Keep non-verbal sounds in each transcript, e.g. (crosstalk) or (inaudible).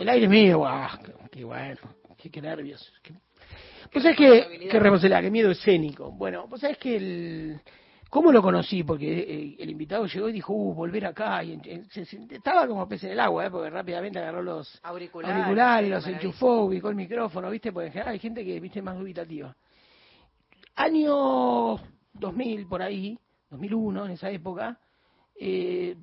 El aire mío, guau, qué bueno, qué, qué nervios. Qué... Pues es que, qué responsabilidad, qué miedo escénico. Bueno, pues es que el, ¿Cómo lo conocí? Porque eh, el invitado llegó y dijo, uh, volver acá. Y, se, estaba como pez en el agua, ¿eh? porque rápidamente agarró los auriculares, auriculares los enchufó, ubicó el micrófono, ¿viste? Porque en general hay gente que, ¿viste? Más dubitativa. Año 2000, por ahí, 2001, en esa época, eh,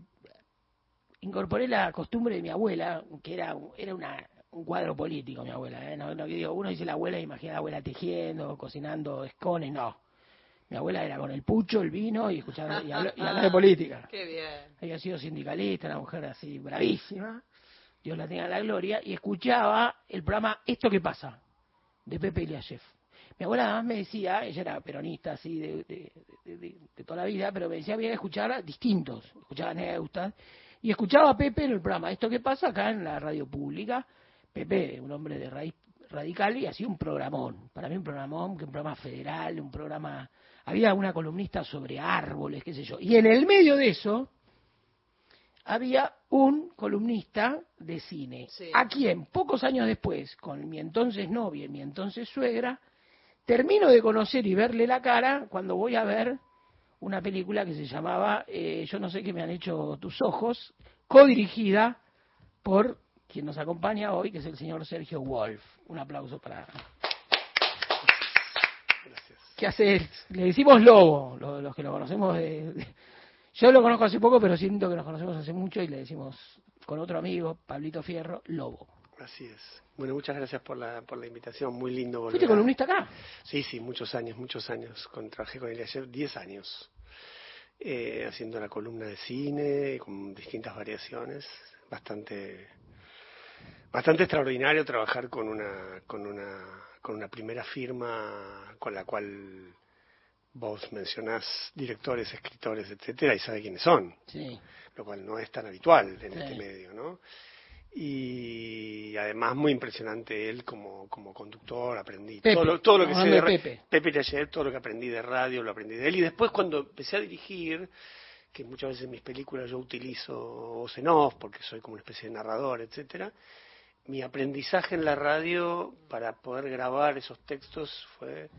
incorporé la costumbre de mi abuela, que era, era una, un cuadro político, mi abuela. ¿eh? No, no, digo, uno dice la abuela, imagina la abuela tejiendo, cocinando escones, no mi abuela era con el pucho, el vino y escuchaba y hablaba, de política. (laughs) Qué bien. Había sido sindicalista, una mujer así bravísima. Dios la tenga en la gloria. Y escuchaba el programa Esto que pasa, de Pepe Iliashev. Mi abuela además me decía, ella era peronista así de, de, toda la vida, pero me decía había que escuchar distintos. Escuchaba anécdotas. Y escuchaba a Pepe en el programa Esto que pasa acá en la radio pública. Pepe, un hombre de raíz radical y así un programón. Para mí un programón, que un programa federal, un programa había una columnista sobre árboles, qué sé yo. Y en el medio de eso había un columnista de cine, a quien pocos años después, con mi entonces novia y mi entonces suegra, termino de conocer y verle la cara cuando voy a ver una película que se llamaba eh, Yo no sé qué me han hecho tus ojos, codirigida por quien nos acompaña hoy, que es el señor Sergio Wolf. Un aplauso para ¿Qué hace? Le decimos lobo, los, que lo conocemos de, Yo lo conozco hace poco, pero siento que nos conocemos hace mucho y le decimos con otro amigo, Pablito Fierro, lobo. Así es. Bueno, muchas gracias por la, por la invitación, muy lindo volver. ¿Fuiste columnista acá? Sí, sí, muchos años, muchos años. Con, trabajé con él ayer 10 años, eh, haciendo la columna de cine, con distintas variaciones, bastante bastante extraordinario trabajar con una con una con una primera firma con la cual vos mencionás directores, escritores, etcétera, y sabe quiénes son. Sí. Lo cual no es tan habitual en este medio, ¿no? Y además muy impresionante él como, como conductor, aprendí todo lo, todo lo que sé de, Pepe. Pepe todo lo que aprendí de radio, lo aprendí de él. Y después cuando empecé a dirigir, que muchas veces en mis películas yo utilizo voz en off, porque soy como una especie de narrador, etcétera, mi aprendizaje en la radio para poder grabar esos textos fue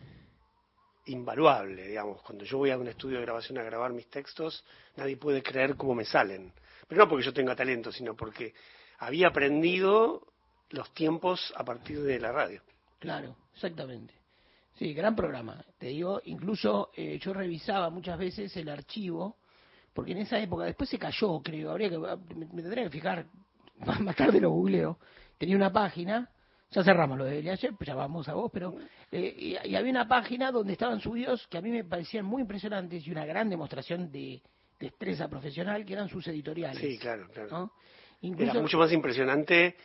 invaluable, digamos. Cuando yo voy a un estudio de grabación a grabar mis textos, nadie puede creer cómo me salen. Pero no porque yo tenga talento, sino porque había aprendido los tiempos a partir de la radio. Claro, exactamente. Sí, gran programa. Te digo, incluso eh, yo revisaba muchas veces el archivo, porque en esa época, después se cayó, creo, habría que, me, me tendría que fijar, (laughs) más tarde lo googleo, tenía una página, ya cerramos lo de ayer, pues ya vamos a vos, pero eh, y, había una página donde estaban subidos que a mí me parecían muy impresionantes y una gran demostración de destreza profesional, que eran sus editoriales. Sí, claro, claro. Era mucho más impresionante,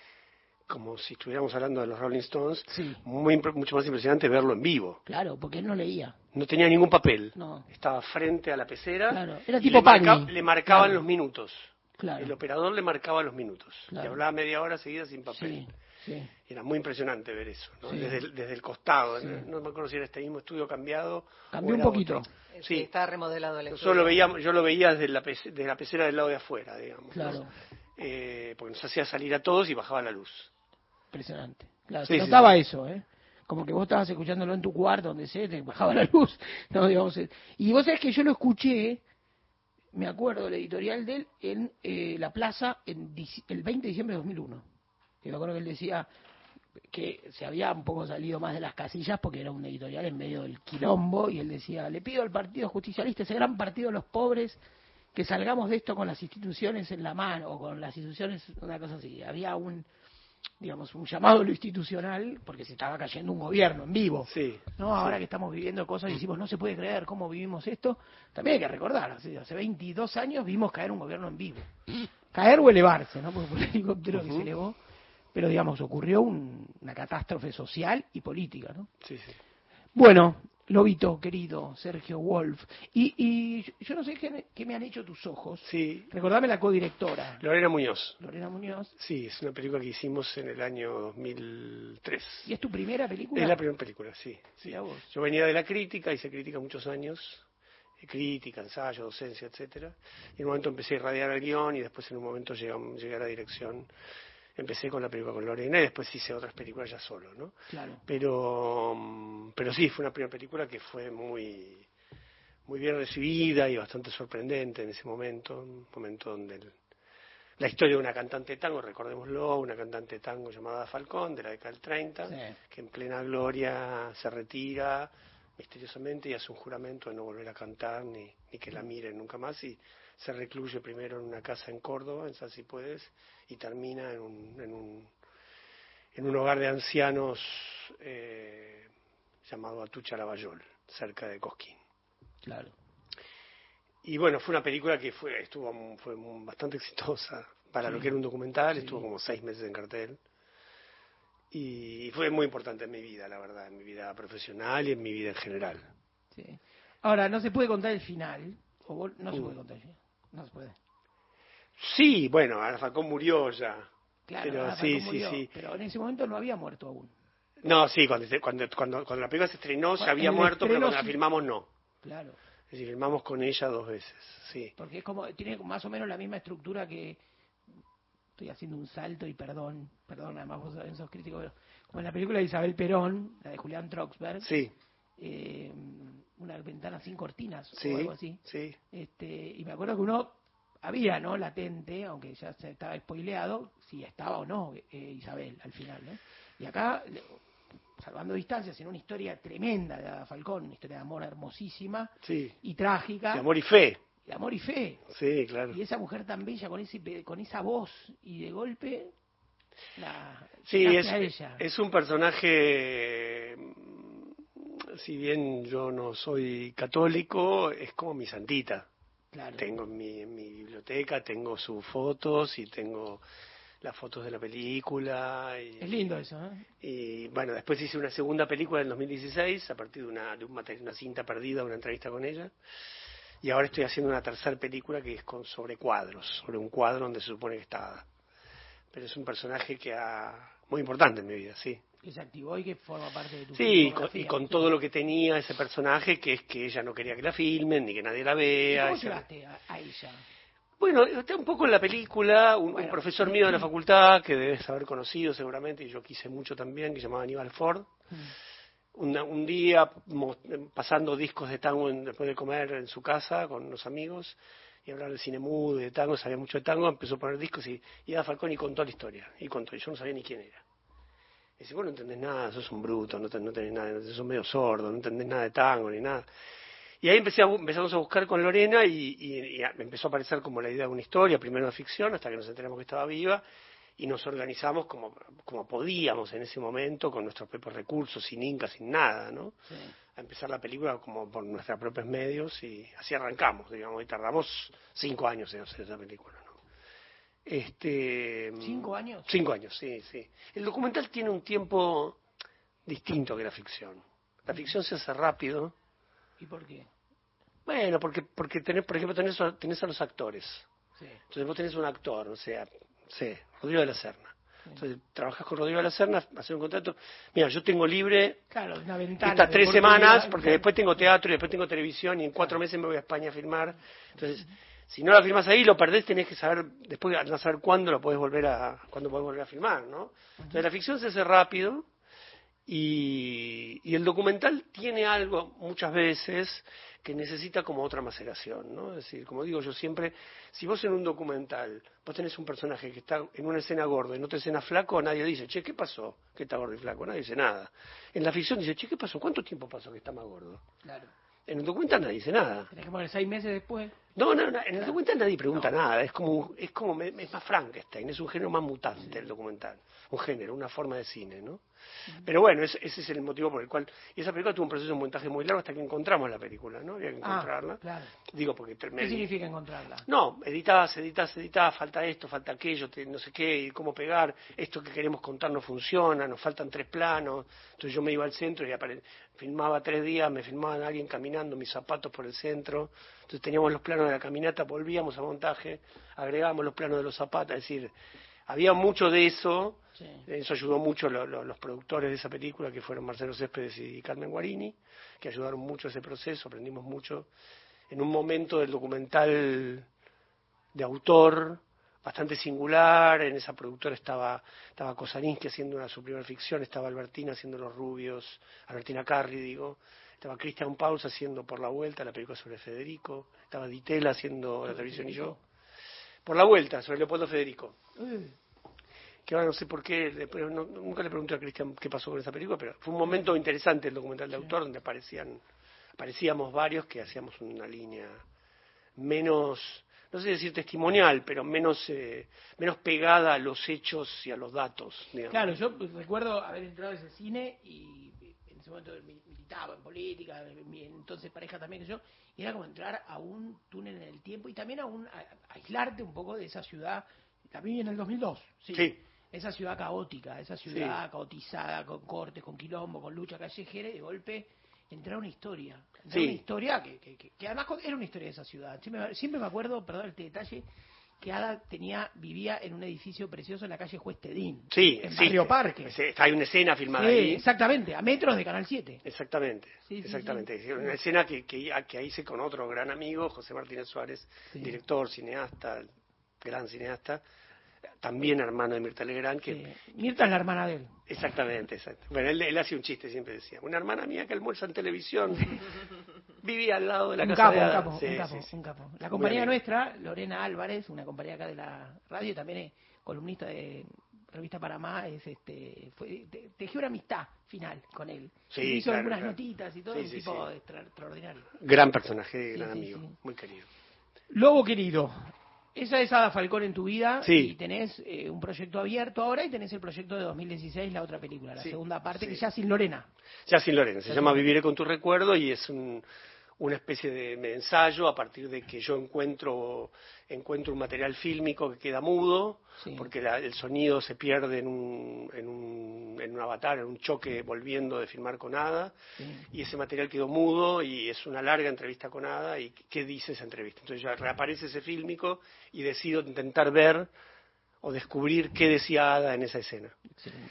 como si estuviéramos hablando de los Rolling Stones, muy, mucho más impresionante verlo en vivo. Claro, porque él no leía. No tenía ningún papel. No. Estaba frente a la pecera. Claro. Era tipo le, le marcaban los minutos. El operador le marcaba los minutos. Le hablaba media hora seguida sin papel. Era muy impresionante ver eso, desde, el, desde, el, costado. No, me acuerdo si era este mismo estudio cambiado. Cambió un poquito. Sí, está remodelado el estudio. Yo lo veía, yo lo veía desde la, desde la pecera del lado de afuera, digamos. Claro. Eh, porque nos hacía salir a todos y bajaba la luz. Impresionante. Claro, se notaba eso, ¿eh? Como que vos estabas escuchándolo en tu cuarto, donde se te bajaba la luz. (laughs) No, digamos, eh. y vos sabés que yo lo escuché me acuerdo del editorial de él en eh, La Plaza en el 20 de diciembre de 2001. Que me acuerdo que él decía que se había un poco salido más de las casillas porque era un editorial en medio del quilombo y él decía, le pido al Partido Justicialista, ese gran partido de los pobres, que salgamos de esto con las instituciones en la mano, o con las instituciones, una cosa así. Había un, digamos, un llamado a lo institucional, porque se estaba cayendo un gobierno en vivo. Sí, ¿no? Ahora que estamos viviendo cosas y decimos, no se puede creer cómo vivimos esto, también hay que recordar, hace 22 años vimos caer un gobierno en vivo. Caer o elevarse, ¿no? Porque fue el helicóptero que se elevó, pero digamos, ocurrió una catástrofe social y política, ¿no? Sí, sí. Bueno, Lobito, querido, Sergio Wolf. Y, y yo no sé qué, me han hecho tus ojos. Sí. Recordame la codirectora. Lorena Muñoz. Lorena Muñoz. Sí, es una película que hicimos en el año 2003. ¿Y es tu primera película? Es la primera película, sí. sí. Yo venía de la crítica, hice crítica muchos años. Eh, crítica, ensayo, docencia, etcétera. Y en un momento empecé a irradiar el guion y después en un momento llegué, llegué a la dirección empecé con la película con Lorena y después hice otras películas ya solo, ¿no? Claro. Pero, mm, pero sí, fue una primera película que fue muy, muy bien recibida y bastante sorprendente en ese momento, un momento donde la historia de una cantante de tango, recordémoslo, una cantante de tango llamada Falcón, de la década del 30, que en plena gloria se retira misteriosamente y hace un juramento de no volver a cantar ni, ni que la miren nunca más y se recluye primero en una casa en Córdoba, en San Puedes, y termina en un, en un, en un hogar de ancianos eh, llamado Atucha Lavallol, cerca de Cosquín. Claro. Y bueno, fue una película que fue, estuvo, fue bastante exitosa para lo que era un documental, estuvo como seis meses en cartel. Y fue muy importante en mi vida, la verdad, en mi vida profesional y en mi vida en general. Sí. Ahora, no se puede contar el final, o no se puede contar el final. No se puede. Sí, bueno, Falcón murió ya. Claro, pero, sí, sí, sí. Pero en ese momento no había muerto aún. No, sí, cuando, cuando, cuando, cuando la película se estrenó se había muerto, pero cuando la filmamos no. Claro. Es decir, filmamos con ella dos veces, sí. Porque es como, tiene más o menos la misma estructura que, estoy haciendo un salto y perdón, perdón, además vos sos crítico, pero como en la película de Isabel Perón, la de Julián Troxberg, sí. eh, una ventana sin cortinas o algo así. Sí. Este, y me acuerdo que uno había, ¿no? Latente, aunque ya se estaba spoileado, si estaba o no eh, Isabel al final, ¿no? Y acá, salvando distancias, en una historia tremenda de Falcón, una historia de amor hermosísima y trágica. De amor y fe. De amor y fe. Sí, claro. Y esa mujer tan bella con ese con esa voz y de golpe la, sí, es, ella. es un personaje si bien yo no soy católico, es como mi santita. Tengo en mi, mi biblioteca, tengo sus fotos y tengo las fotos de la película. Y, es lindo eso, ¿eh? Y bueno, después hice una segunda película en 2016 a partir de una, de una cinta perdida, una entrevista con ella. Y ahora estoy haciendo una tercera película que es con, sobre cuadros, sobre un cuadro donde se supone que está. Pero es un personaje que ha, muy importante en mi vida, sí que se activó y que forma parte de tu Sí, y con, todo lo que tenía ese personaje, que es que ella no quería que la filmen, ni que nadie la vea. ¿Cómo llegaste a, ella? Bueno, está un poco en la película, un, profesor mío de la facultad, que debes haber conocido seguramente, y yo quise mucho también, que se llamaba Aníbal Ford. Mm. un día, pasando discos de tango después de comer en su casa con unos amigos, y hablar de cine mudo de tango, sabía mucho de tango, empezó a poner discos y, y a Falcón y contó la historia. Y contó, y yo no sabía ni quién era. Y dice, vos no entendés nada, sos un bruto, no, no tenés nada, sos medio sordo, no entendés nada de tango ni nada. Y ahí empecé empezamos a buscar con Lorena y, y, empezó a aparecer como la idea de una historia, primero de ficción, hasta que nos enteramos que estaba viva, y nos organizamos como, como podíamos en ese momento, con nuestros propios recursos, sin Inca, sin nada, ¿no? A empezar la película como por nuestros propios medios y así arrancamos, digamos, y tardamos cinco años en hacer esa película, ¿no? Este, ¿Cinco años? Cinco años, sí, sí. El documental tiene un tiempo distinto que la ficción. La ficción se hace rápido. ¿Y por qué? Bueno, porque, porque tenés, por ejemplo, tenés, tenés a los actores. Sí. Entonces vos tenés un actor, o sea, sí, Rodrigo de la Serna. Entonces trabajas con Rodrigo de la Serna, haces un contrato. Mira, yo tengo libre claro, una ventana estas tres semanas, porque después tengo teatro y después tengo televisión y en cuatro meses me voy a España a filmar. Entonces, si no la filmas ahí, lo perdés, tenés que saber, después no saber cuándo lo podés volver a, cuándo podés volver a filmar, ¿no? Entonces la ficción se hace rápido y, y el documental tiene algo muchas veces que necesita como otra maceración, ¿no? Es decir, como digo yo siempre, si vos en un documental, vos tenés un personaje que está en una escena gordo y en otra escena flaco, nadie dice, che, ¿qué pasó? Que está gordo y flaco, nadie dice nada. En la ficción dice, che, ¿qué pasó? ¿Cuánto tiempo pasó que está más gordo? Claro. En el documental nadie dice nada. Tenés que poner seis meses después. No, no, no en el documental nadie pregunta nada. Es como, es como, es más Frankenstein, es un género más mutante el documental. Un género, una forma de cine, ¿no? Pero bueno, ese, es el motivo por el cual. Y esa película tuvo un proceso de montaje muy largo hasta que encontramos la película, ¿no? Había que ah, encontrarla. claro. Digo, porque. ¿Qué significa encontrarla? No, editás, editás, editás, falta esto, falta aquello, no sé qué, y cómo pegar. Esto que queremos contar no funciona, nos faltan tres planos. Entonces yo me iba al centro y filmaba tres días, me filmaban a alguien caminando, mis zapatos por el centro. Entonces teníamos los planos de la caminata, volvíamos a montaje, agregábamos los planos de los zapatos, es decir, había mucho de eso eso ayudó mucho los productores de esa película, que fueron Marcelo Céspedes y Carmen Guarini, que ayudaron mucho a ese proceso, aprendimos mucho. En un momento del documental de autor, bastante singular. En esa productora estaba, estaba Kosaninsky haciendo una, su primera ficción, estaba Albertina haciendo Los Rubios, Albertina Carri, digo. Estaba Christian Pauls haciendo Por la Vuelta, la película sobre Federico. Estaba Ditela haciendo La Televisión y yo. Por la Vuelta, sobre Leopoldo Federico. Que ahora no sé por qué, nunca le pregunté a Cristian qué pasó con esa película, pero fue un momento interesante el documental de autor donde aparecían, aparecíamos varios que hacíamos una línea menos no sé decir testimonial, pero menos, eh, menos pegada a los hechos y a los datos. Claro, yo recuerdo haber entrado a ese cine y ese momento militaba en política, mi entonces pareja también que yo, y era como entrar a un túnel en el tiempo y también a, un, aislarte un poco de esa ciudad, también en el 2002, sí. Esa ciudad caótica, esa ciudad caotizada, con cortes, con quilombo, con lucha callejera, y de golpe entrar una historia. Entrar una historia que, que, que, además era una historia de esa ciudad. Siempre, me acuerdo, perdón el detalle, que Ada tenía, vivía en un edificio precioso en la calle Juez Tedín. Sí, en sí. Barrio Parque. Hay una escena filmada ahí. Exactamente, a metros de Canal 7. Exactamente, exactamente. Una escena que, que, que hice con otro gran amigo, José Martínez Suárez, director, cineasta, gran cineasta, también hermano de Mirta Legrand. Que, Mirta es la hermana de él. Exactamente, exacto. Bueno, él, él hacía un chiste, siempre decía, una hermana mía que almuerza en televisión (laughs) vivía al lado de la casa de un capo, un capo, un capo. La compañera nuestra, Lorena Álvarez, una compañera acá de la radio, también es columnista de Revista Paramá, es este, fue, tejió una amistad final con él. Sí, hizo algunas notitas y todo, un tipo extraordinario. Gran personaje, gran amigo, muy querido. Lobo querido, esa es Ada Falcón en tu vida y tenés eh, un proyecto abierto ahora y tenés el proyecto de 2016, la otra película, la segunda parte, que ya sin Lorena. Ya sin Lorena, se llama Viviré con tu recuerdo y es un, una especie de, ensayo a partir de que yo encuentro, encuentro un material fílmico que queda mudo, porque el sonido se pierde en un, en, un, en un avatar, en un choque volviendo de filmar con Ada, y ese material quedó mudo y es una larga entrevista con Ada, y ¿qué dice esa entrevista? Entonces ya reaparece ese fílmico y decido intentar ver o descubrir qué decía Ada en esa escena.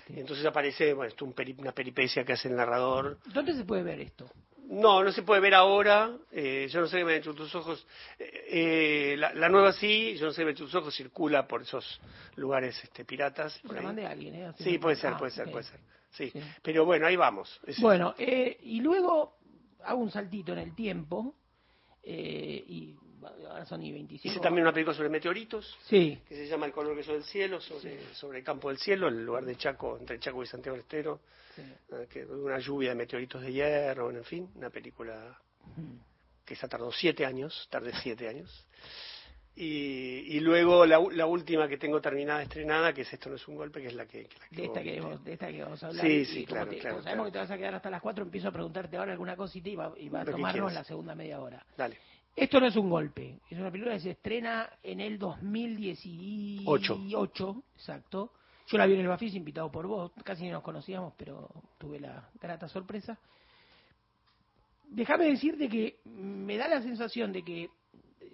Y entonces aparece bueno, esto, una peripecia que hace el narrador. ¿Dónde se puede ver esto? No, no se puede ver ahora. Eh, yo no sé qué me han hecho tus ojos. Eh, la, nueva sí, yo no sé qué me han hecho tus ojos, circula por esos lugares este, piratas. Por mandé a alguien, ¿eh? Sí, puede ser, puede ser, puede ser. Sí. Pero bueno, ahí vamos. bueno, eh, y luego hago un saltito en el tiempo. Eh, y ahora son y 25. Hice también una película sobre meteoritos. Sí. Que se llama El color que soy del cielo, sobre, sobre el campo del cielo, el lugar de Chaco, entre Chaco y Santiago del Estero Ah, una lluvia de meteoritos de hierro, en fin, una película que esa tardó siete años, tardé siete años. Y, y luego la, la, última que tengo terminada, estrenada, que es Esto no es un golpe, que es la que... de, esta que vamos, de esta que vamos a hablar. Sí, sí, claro, claro, sabemos que te vas a quedar hasta las cuatro, empiezo a preguntarte ahora alguna cosita y va, y va a tomarnos la segunda media hora. Dale. Esto no es un golpe, es una película que se estrena en el 2018, exacto, yo la vi en el Bafis invitado por vos, casi ni nos conocíamos, pero tuve la grata sorpresa. Déjame decirte que me da la sensación de que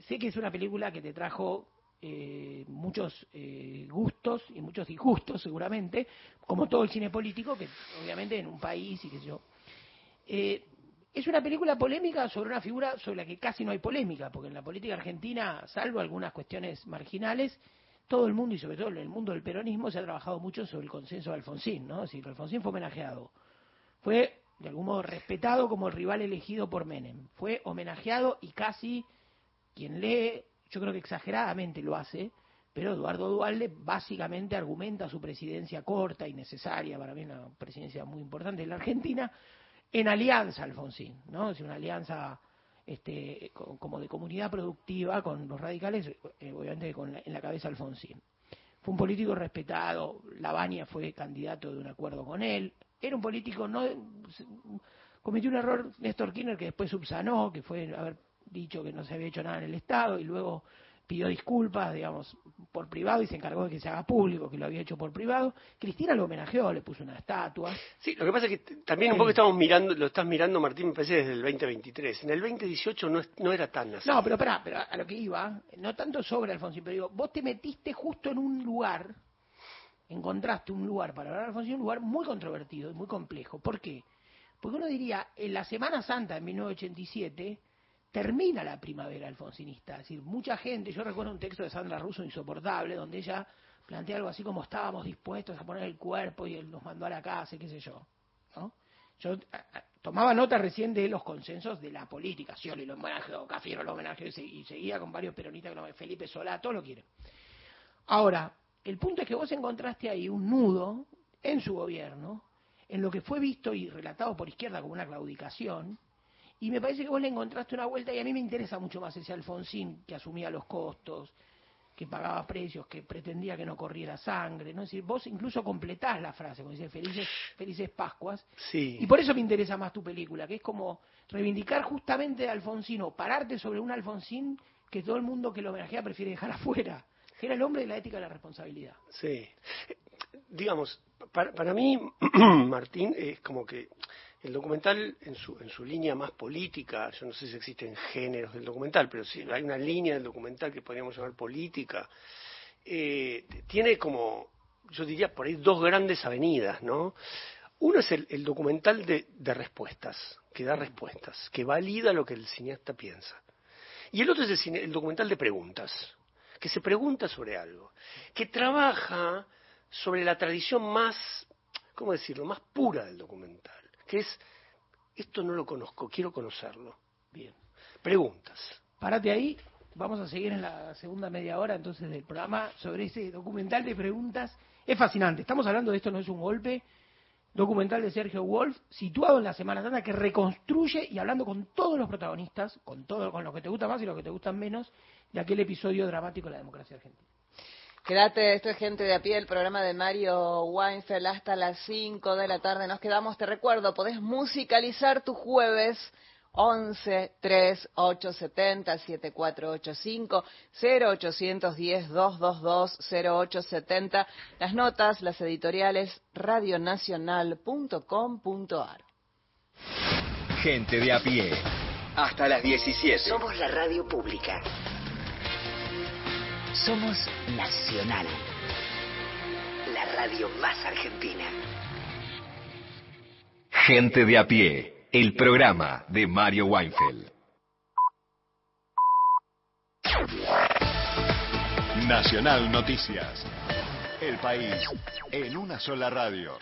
sé que es una película que te trajo eh, muchos eh, gustos y muchos disgustos seguramente, como todo el cine político, que obviamente en un país y qué sé yo. Eh, es una película polémica sobre una figura sobre la que casi no hay polémica, porque en la política argentina, salvo algunas cuestiones marginales, todo el mundo y sobre todo en el mundo del peronismo se ha trabajado mucho sobre el consenso de Alfonsín, ¿no? Alfonsín fue homenajeado. Fue de algún modo respetado como el rival elegido por Menem. Fue homenajeado y casi quien lee, yo creo que exageradamente lo hace, pero Eduardo Dualde básicamente argumenta su presidencia corta y necesaria, para mí una presidencia muy importante en la Argentina, en alianza Alfonsín, ¿no? Es una alianza este, como de comunidad productiva con los radicales, eh, obviamente con en la cabeza Alfonsín. Fue un político respetado, Lavagna fue candidato de un acuerdo con él, era un político, no cometió un error Néstor Kirchner que después subsanó, que fue haber dicho que no se había hecho nada en el Estado y luego pidió disculpas, digamos, por privado y se encargó de que se haga público, que lo había hecho por privado. Cristina lo homenajeó, le puso una estatua. Sí, lo que pasa es que también un poco estamos mirando, lo estás mirando, Martín, me parece desde el 2023. En el 2018 no, no era tan así. No, pero pará, pero a lo que iba, no tanto sobre Alfonsín, pero digo, vos te metiste justo en un lugar, encontraste un lugar para hablar de Alfonsín, un lugar muy controvertido y muy complejo. ¿Por qué? Porque uno diría, en la Semana Santa de 1987 termina la primavera alfonsinista. Es decir, mucha gente, yo recuerdo un texto de Sandra Russo insoportable, donde ella plantea algo así como estábamos dispuestos a poner el cuerpo y él nos mandó a la casa y qué sé yo. ¿no? Yo tomaba nota recién de los consensos de la política, Scioli lo homenajeó, Cafiero lo homenajeó y seguía con varios peronistas, Felipe Solá, todo lo quiere. Ahora, el punto es que vos encontraste ahí un nudo en su gobierno, en lo que fue visto y relatado por izquierda como una claudicación, y me parece que vos le encontraste una vuelta y a mí me interesa mucho más ese Alfonsín que asumía los costos, que pagaba precios, que pretendía que no corriera sangre, ¿no? Es decir, vos incluso completás la frase, como dice felices, felices Pascuas. Sí. Y por eso me interesa más tu película, que es como reivindicar justamente a Alfonsín o pararte sobre un Alfonsín que todo el mundo que lo homenajea prefiere dejar afuera, que era el hombre de la ética y la responsabilidad. Sí. Digamos, para, para mí, (clears throat) Martín, es como que el documental, en su, línea más política, yo no sé si existen géneros del documental, pero sí hay una línea del documental que podríamos llamar política, eh, tiene como, yo diría, por ahí dos grandes avenidas, ¿no? Uno es el, documental de, respuestas, que da respuestas, que valida lo que el cineasta piensa. Y el otro es el documental de preguntas, que se pregunta sobre algo, que trabaja sobre la tradición más, ¿cómo decirlo?, más pura del documental es, esto no lo conozco, quiero conocerlo. Bien. Preguntas. Párate ahí, vamos a seguir en la segunda media hora entonces del programa sobre ese documental de preguntas. Es fascinante, estamos hablando de esto, no es un golpe, documental de Sergio Wolf, situado en la Semana Santa, que reconstruye y hablando con todos los protagonistas, con todo, con lo que te gusta más y lo que te gustan menos, de aquel episodio dramático de la democracia argentina. Quédate, esto es Gente de a pie, el programa de Mario Weinfeld hasta las 5 de la tarde. Nos quedamos, te recuerdo, podés musicalizar tu jueves 11 3 8 70 7485 0810 222 0870. Las notas, las editoriales radionacional.com.ar. Gente de a pie. Hasta las 17. Somos la radio pública. Somos Nacional, la radio más argentina. Gente de a pie, el programa de Mario Weinfeld. Nacional Noticias. El país en una sola radio.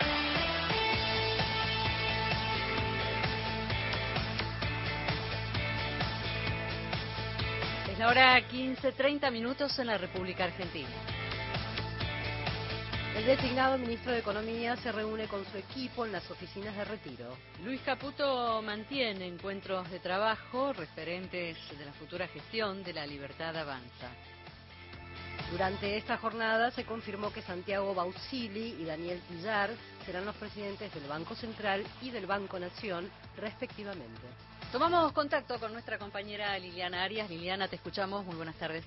Ahora 15, 30 minutos en la República Argentina. El designado ministro de Economía se reúne con su equipo en las oficinas de retiro. Luis Caputo mantiene encuentros de trabajo referentes de la futura gestión de la Libertad Avanza. Durante esta jornada se confirmó que Santiago Bausili y Daniel Pillar serán los presidentes del Banco Central y del Banco Nación, respectivamente. Tomamos contacto con nuestra compañera Liliana Arias. Liliana, te escuchamos. Muy buenas tardes.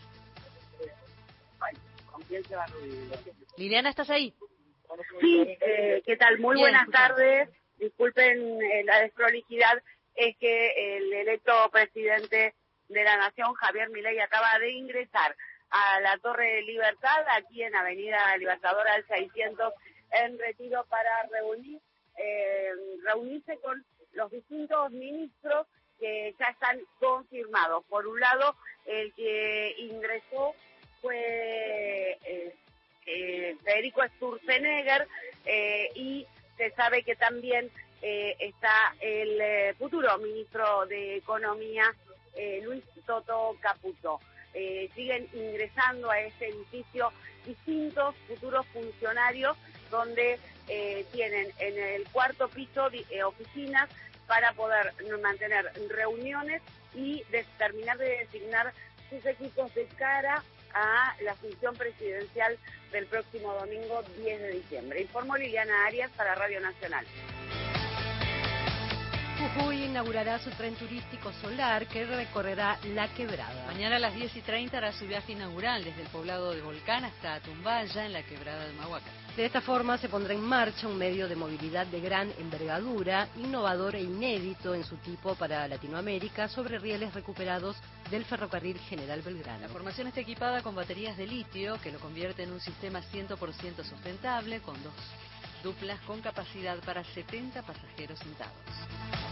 Liliana, ¿estás ahí? Sí, eh, ¿qué tal? Muy buenas tardes. Disculpen eh, la desprolijidad. Es que el electo presidente de la Nación, Javier Milei, acaba de ingresar a la Torre de Libertad, aquí en Avenida Libertadora del 600, en retiro para reunir, eh, reunirse con los distintos ministros que ya están confirmados. Por un lado, el que ingresó fue eh, eh, Federico Sturzenegger eh, y se sabe que también está el futuro ministro de Economía, Luis Toto Caputo. siguen ingresando a este edificio distintos futuros funcionarios donde tienen en el cuarto piso oficinas para poder mantener reuniones y terminar de designar sus equipos de cara a la función presidencial del próximo domingo 10 de diciembre. Informó Liliana Arias para Radio Nacional. Jujuy inaugurará su tren turístico solar que recorrerá La Quebrada. Mañana a las 10 y 30 hará su viaje inaugural desde el poblado de Volcán hasta Tumbaya en la Quebrada de Mahuaca. De esta forma se pondrá en marcha un medio de movilidad de gran envergadura, innovador e inédito en su tipo para Latinoamérica sobre rieles recuperados del ferrocarril General Belgrano. La formación está equipada con baterías de litio que lo convierte en un sistema 100% sustentable con dos duplas con capacidad para 70 pasajeros sentados.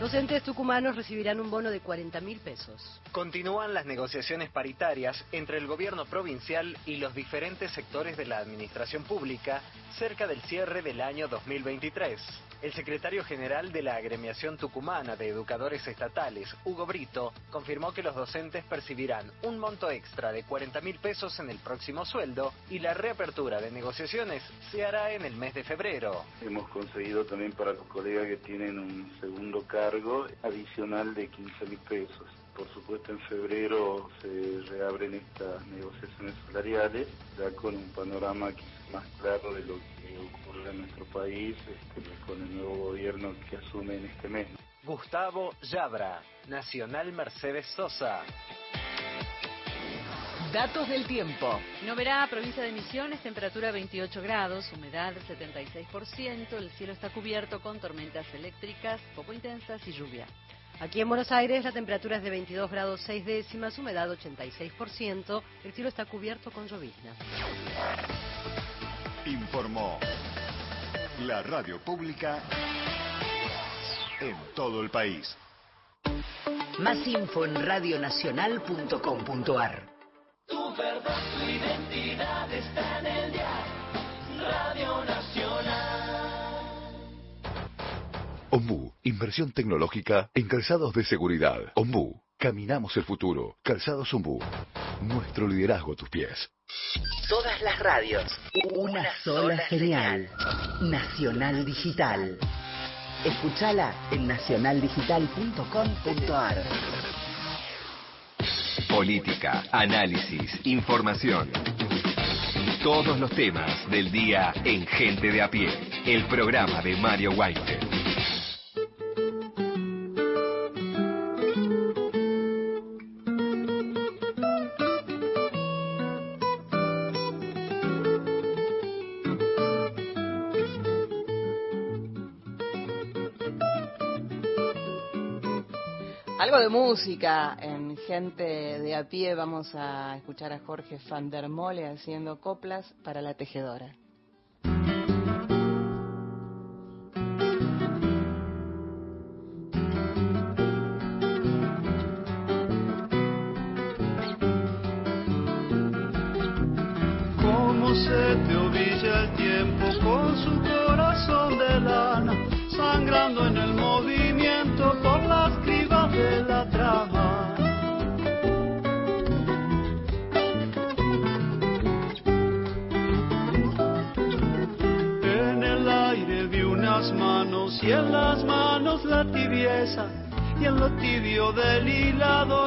Docentes tucumanos recibirán un bono de 40 mil pesos. Continúan las negociaciones paritarias entre el gobierno provincial y los diferentes sectores de la administración pública cerca del cierre del año 2023. El secretario general de la agremiación tucumana de educadores estatales, Hugo Brito, confirmó que los docentes percibirán un monto extra de 40 mil pesos en el próximo sueldo y la reapertura de negociaciones se hará en el mes de febrero. Hemos conseguido también para los colegas que tienen un segundo cargo adicional de 15 mil pesos. Por supuesto, en febrero se reabren estas negociaciones salariales, ya con un panorama más claro de lo que ocurre en nuestro país este, con el nuevo gobierno que asume en este mes. Gustavo Yabra, Nacional Mercedes Sosa. Datos del tiempo. Noverá, provincia de Misiones, temperatura 28 grados, humedad 76%, el cielo está cubierto con tormentas eléctricas poco intensas y lluvia. Aquí en Buenos Aires la temperatura es de 22 grados 6 décimas, humedad 86%, el cielo está cubierto con llovizna. Informó la radio pública en todo el país. Más info en radionacional.com.ar. Tu verdad, tu identidad está en el día. Radio Nacional. Ombu, inversión tecnológica en calzados de seguridad. Ombu, caminamos el futuro. Calzados Ombu, nuestro liderazgo a tus pies. Todas las radios, una sola genial. Nacional Digital. Escúchala en nacionaldigital.com.ar. Política, análisis, información. Todos los temas del día en Gente de a pie. El programa de Mario Weinfeld. De música en gente de a pie. Vamos a escuchar a Jorge van der Mole haciendo coplas para la tejedora. Y en lo tibio del hilado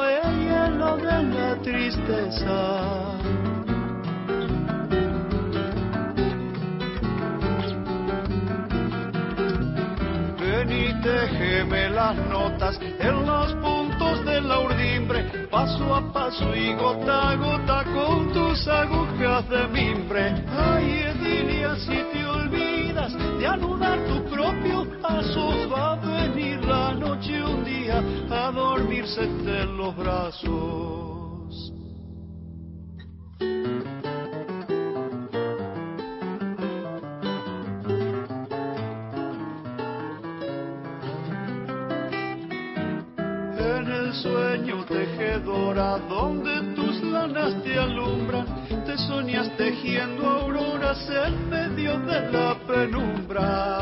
en medio de la penumbra.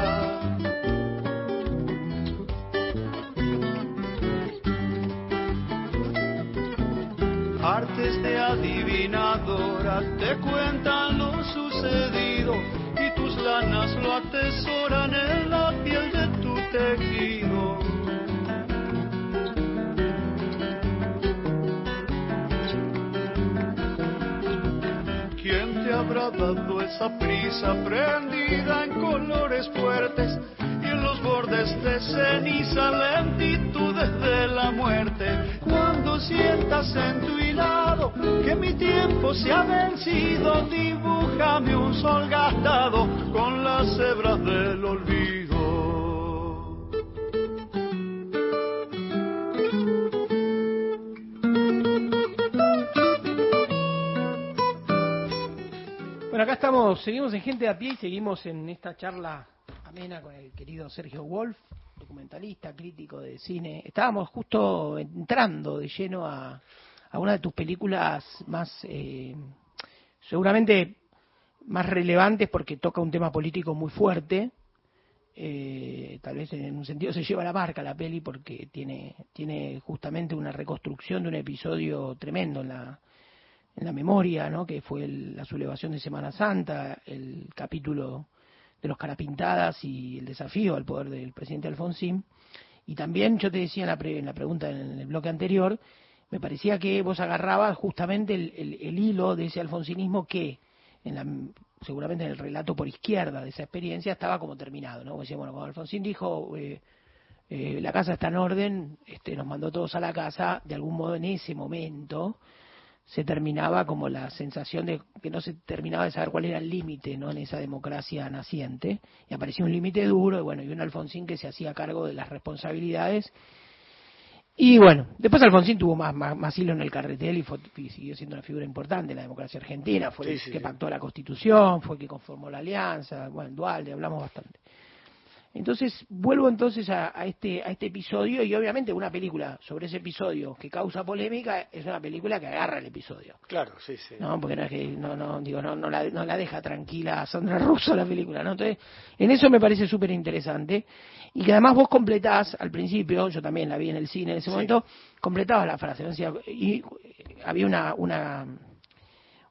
Artes de adivinadora te cuentan esa prisa prendida en colores fuertes y en los bordes de ceniza lentitudes de la muerte? Cuando sientas en tu hilado que mi tiempo se ha vencido, dibújame un sol gastado con las hebras del olvido. Seguimos en Gente a Pie y seguimos en esta charla amena con el querido Sergio Wolf, documentalista, crítico de cine. Estábamos justo entrando de lleno a, a una de tus películas más, eh, seguramente más relevantes porque toca un tema político muy fuerte. Eh, tal vez en un sentido se lleva la marca la peli porque tiene, tiene justamente una reconstrucción de un episodio tremendo en la, en la memoria, ¿no? que fue la sublevación de Semana Santa, el capítulo de los carapintadas y el desafío al poder del presidente Alfonsín. Y también yo te decía en la, en la pregunta en el bloque anterior, me parecía que vos agarrabas justamente el, el, hilo de ese alfonsinismo que en la, seguramente en el relato por izquierda de esa experiencia estaba como terminado, ¿no? Decía, bueno, cuando Alfonsín dijo eh, eh, la casa está en orden, este, nos mandó todos a la casa, de algún modo en ese momento se terminaba como la sensación de que no se terminaba de saber cuál era el límite no en esa democracia naciente. Y aparecía un límite duro y bueno y un Alfonsín que se hacía cargo de las responsabilidades. Y bueno después Alfonsín tuvo más más, hilo en el carretel y, siguió siendo una figura importante en la democracia argentina. Fue el que pactó la constitución fue el que conformó la alianza. Bueno Dualde hablamos bastante entonces, vuelvo entonces a, este, a este episodio y obviamente una película sobre ese episodio que causa polémica es una película que agarra el episodio. Claro, sí, sí. No, porque no es que, no, no, digo, no, no, la, no la deja tranquila a Sandra Russo la película, ¿no? Entonces, en eso me parece súper interesante y que además vos completás al principio, yo también la vi en el cine en ese momento, completabas la frase, y había una, una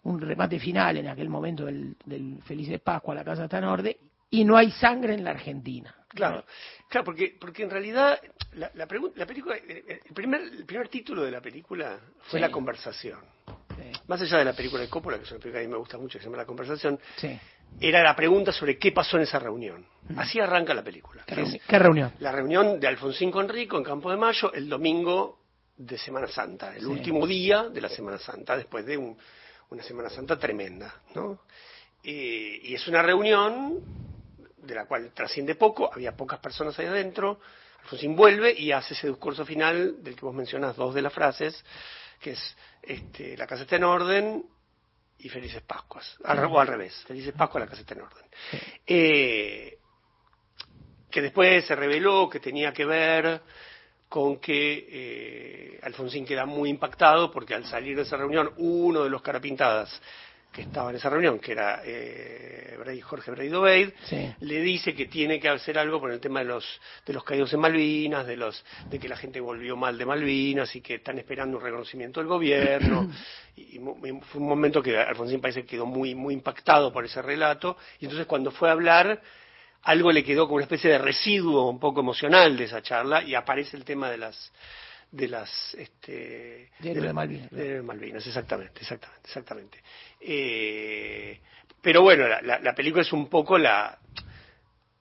un remate final en aquel momento del, del Felices Pascua, la casa está en orden, y no hay sangre en la Argentina. Claro, claro, porque, porque en realidad la, la, la película, el primer, el primer título de la película fue La conversación. Más allá de la película de Coppola, que es una película que a mí me gusta mucho, que se llama La conversación, era la pregunta sobre qué pasó en esa reunión. Así arranca la película. ¿Qué, reunión? La reunión de Alfonsín con Rico en Campo de Mayo el domingo de Semana Santa, el último día de la Semana Santa, después de una Semana Santa tremenda, ¿no? Eh, y es una reunión de la cual trasciende poco, había pocas personas ahí adentro, Alfonsín vuelve y hace ese discurso final del que vos mencionas dos de las frases, que es este, la casa está en orden y felices Pascuas, o al revés, felices Pascuas, la casa está en orden. Eh, que después se reveló que tenía que ver con que eh, Alfonsín queda muy impactado porque al salir de esa reunión uno de los carapintadas que estaba en esa reunión, que era eh, Jorge Braido Obeid, le dice que tiene que hacer algo por el tema de los de los caídos en Malvinas, de los de que la gente volvió mal de Malvinas y que están esperando un reconocimiento del gobierno. (clears throat) y, fue un momento que Alfonsín parece que quedó muy muy impactado por ese relato y entonces cuando fue a hablar algo le quedó como una especie de residuo un poco emocional de esa charla y aparece el tema de las de las este de, Malvinas, de Malvinas exactamente exactamente exactamente. Eh, pero bueno la, la, película es un poco la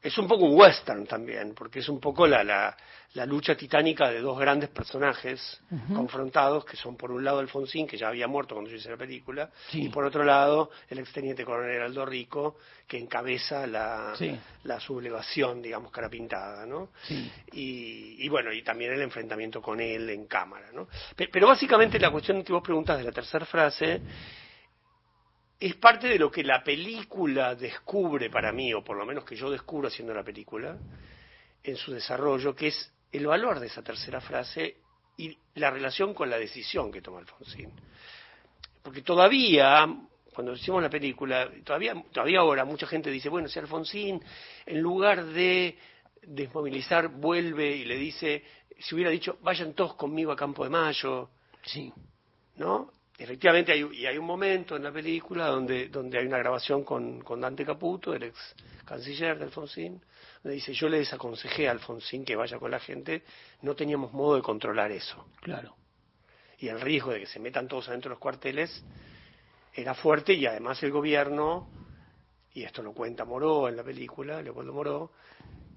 es un poco un western también porque es un poco la, la la lucha titánica de dos grandes personajes confrontados, que son por un lado Alfonsín, que ya había muerto cuando yo hice la película, y por otro lado el exteniente coronel Aldo Rico, que encabeza la, la sublevación, digamos, cara pintada, ¿no? Y, y, bueno, y también el enfrentamiento con él en cámara, ¿no? Pero, básicamente la cuestión que vos preguntas de la tercera frase es parte de lo que la película descubre para mí, o por lo menos que yo descubro haciendo la película, en su desarrollo, que es el valor de esa tercera frase y la relación con la decisión que toma Alfonsín. Porque todavía, cuando hicimos la película, todavía, todavía ahora mucha gente dice, bueno, si Alfonsín, en lugar de desmovilizar, vuelve y le dice, si hubiera dicho, vayan todos conmigo a Campo de Mayo. Sí. ¿No? Efectivamente, hay, y hay un momento en la película donde, donde hay una grabación con, con Dante Caputo, el ex canciller de Alfonsín, dice, yo le desaconsejé a Alfonsín que vaya con la gente, no teníamos modo de controlar eso. Claro. Y el riesgo de que se metan todos adentro de los cuarteles era fuerte y además el gobierno, y esto lo cuenta Moró en la película, Leopoldo Moró,